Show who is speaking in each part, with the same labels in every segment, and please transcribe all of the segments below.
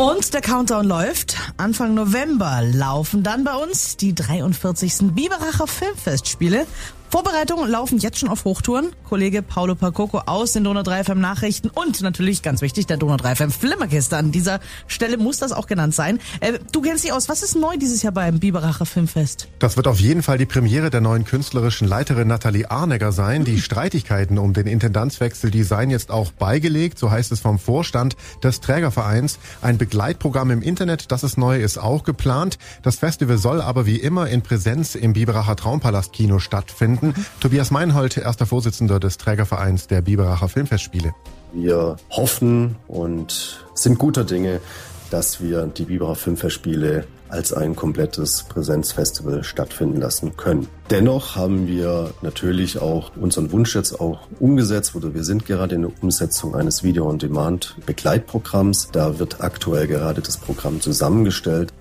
Speaker 1: Und der Countdown läuft. Anfang November laufen dann bei uns die 43. Biberacher Filmfestspiele. Vorbereitungen laufen jetzt schon auf Hochtouren. Kollege Paolo Pacoco aus den Donau 3 FM Nachrichten und natürlich ganz wichtig der Donau 3 FM Flimmerkiste. An dieser Stelle muss das auch genannt sein. Äh, du kennst dich aus. Was ist neu dieses Jahr beim Biberacher Filmfest?
Speaker 2: Das wird auf jeden Fall die Premiere der neuen künstlerischen Leiterin Nathalie Arnegger sein. Die Streitigkeiten um den Intendanzwechsel, die seien jetzt auch beigelegt, so heißt es vom Vorstand des Trägervereins. Ein Begleitprogramm im Internet, das ist neu, ist auch geplant. Das Festival soll aber wie immer in Präsenz im Biberacher Traumpalast Kino stattfinden finden. Tobias Meinhold, erster Vorsitzender des Trägervereins der Biberacher Filmfestspiele.
Speaker 3: Wir hoffen und sind guter Dinge, dass wir die Biberer Filmfestspiele als ein komplettes Präsenzfestival stattfinden lassen können. Dennoch haben wir natürlich auch unseren Wunsch jetzt auch umgesetzt oder wir sind gerade in der Umsetzung eines Video-on-Demand-Begleitprogramms. Da wird aktuell gerade das Programm zusammengestellt.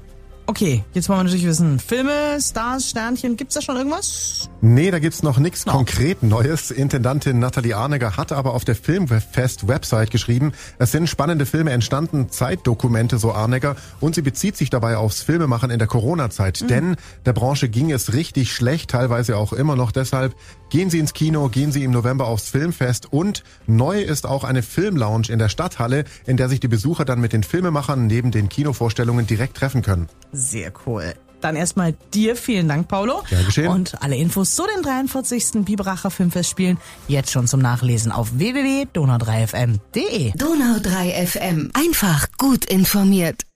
Speaker 1: Okay, jetzt wollen wir natürlich wissen, Filme, Stars, Sternchen, gibt's da schon irgendwas?
Speaker 2: Nee, da gibt's noch nichts no. konkret Neues. Intendantin Nathalie Arneger hat aber auf der Filmfest-Website geschrieben, es sind spannende Filme entstanden, Zeitdokumente, so Arneger, und sie bezieht sich dabei aufs Filmemachen in der Corona-Zeit. Mhm. Denn der Branche ging es richtig schlecht, teilweise auch immer noch. Deshalb gehen Sie ins Kino, gehen Sie im November aufs Filmfest und neu ist auch eine Filmlounge in der Stadthalle, in der sich die Besucher dann mit den Filmemachern neben den Kinovorstellungen direkt treffen können.
Speaker 1: Sehr cool. Dann erstmal dir vielen Dank, Paulo.
Speaker 2: Ja, geschehen.
Speaker 1: Und alle Infos zu den 43. Biberacher Filmfestspielen jetzt schon zum Nachlesen auf www.donau3fm.de.
Speaker 4: Donau3fm. Einfach gut informiert.